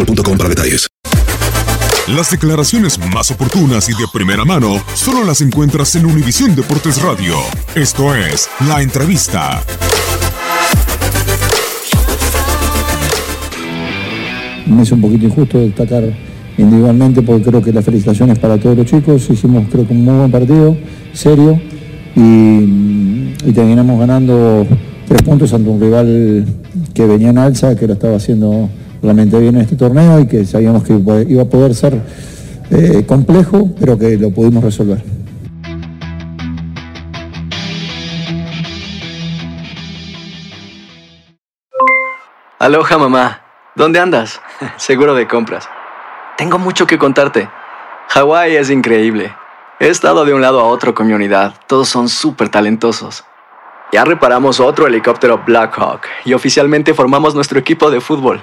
boostmobile.com para detalles. Las declaraciones más oportunas y de primera mano solo las encuentras en Univisión Deportes Radio. Esto es La Entrevista. Me es un poquito injusto destacar individualmente porque creo que la felicitación es para todos los chicos. Hicimos creo que un muy buen partido, serio, y, y terminamos ganando tres puntos ante un rival que venía en alza, que lo estaba haciendo realmente bien en este torneo y que sabíamos que iba a poder ser eh, complejo, pero que lo pudimos resolver. Aloha mamá, ¿dónde andas? Seguro de compras. Tengo mucho que contarte. Hawái es increíble. He estado de un lado a otro con mi unidad. Todos son súper talentosos. Ya reparamos otro helicóptero Blackhawk y oficialmente formamos nuestro equipo de fútbol.